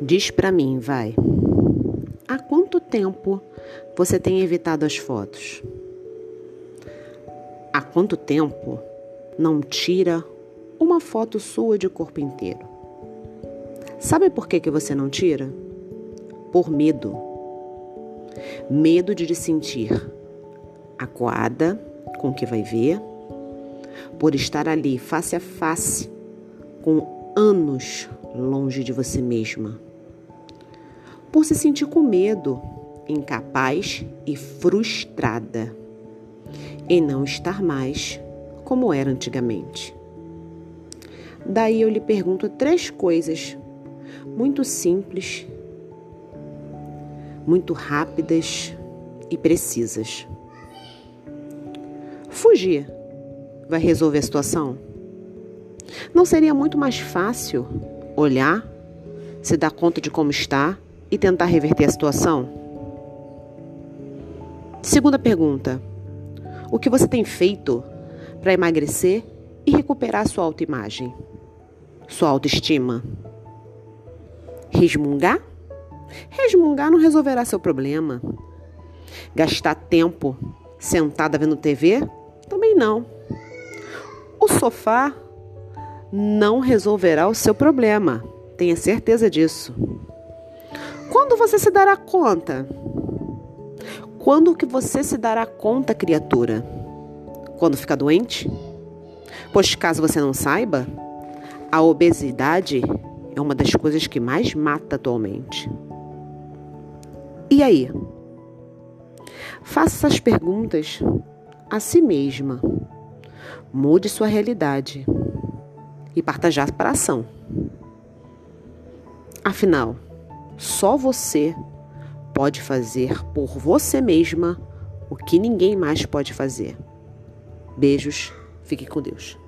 Diz pra mim, vai. Há quanto tempo você tem evitado as fotos? Há quanto tempo não tira uma foto sua de corpo inteiro? Sabe por que, que você não tira? Por medo. Medo de se sentir acuada com o que vai ver, por estar ali face a face com anos longe de você mesma, por se sentir com medo, incapaz e frustrada, e não estar mais como era antigamente. Daí eu lhe pergunto três coisas muito simples, muito rápidas e precisas. Fugir vai resolver a situação? Não seria muito mais fácil olhar, se dar conta de como está e tentar reverter a situação? Segunda pergunta: O que você tem feito para emagrecer e recuperar sua autoimagem? Sua autoestima? Resmungar? Resmungar não resolverá seu problema. Gastar tempo sentada vendo TV? Também não. O sofá não resolverá o seu problema. Tenha certeza disso. Quando você se dará conta? Quando que você se dará conta, criatura? Quando ficar doente? Pois caso você não saiba, a obesidade é uma das coisas que mais mata atualmente. E aí? Faça essas perguntas a si mesma. Mude sua realidade e parta já para a ação. Afinal, só você pode fazer por você mesma o que ninguém mais pode fazer. Beijos, fique com Deus.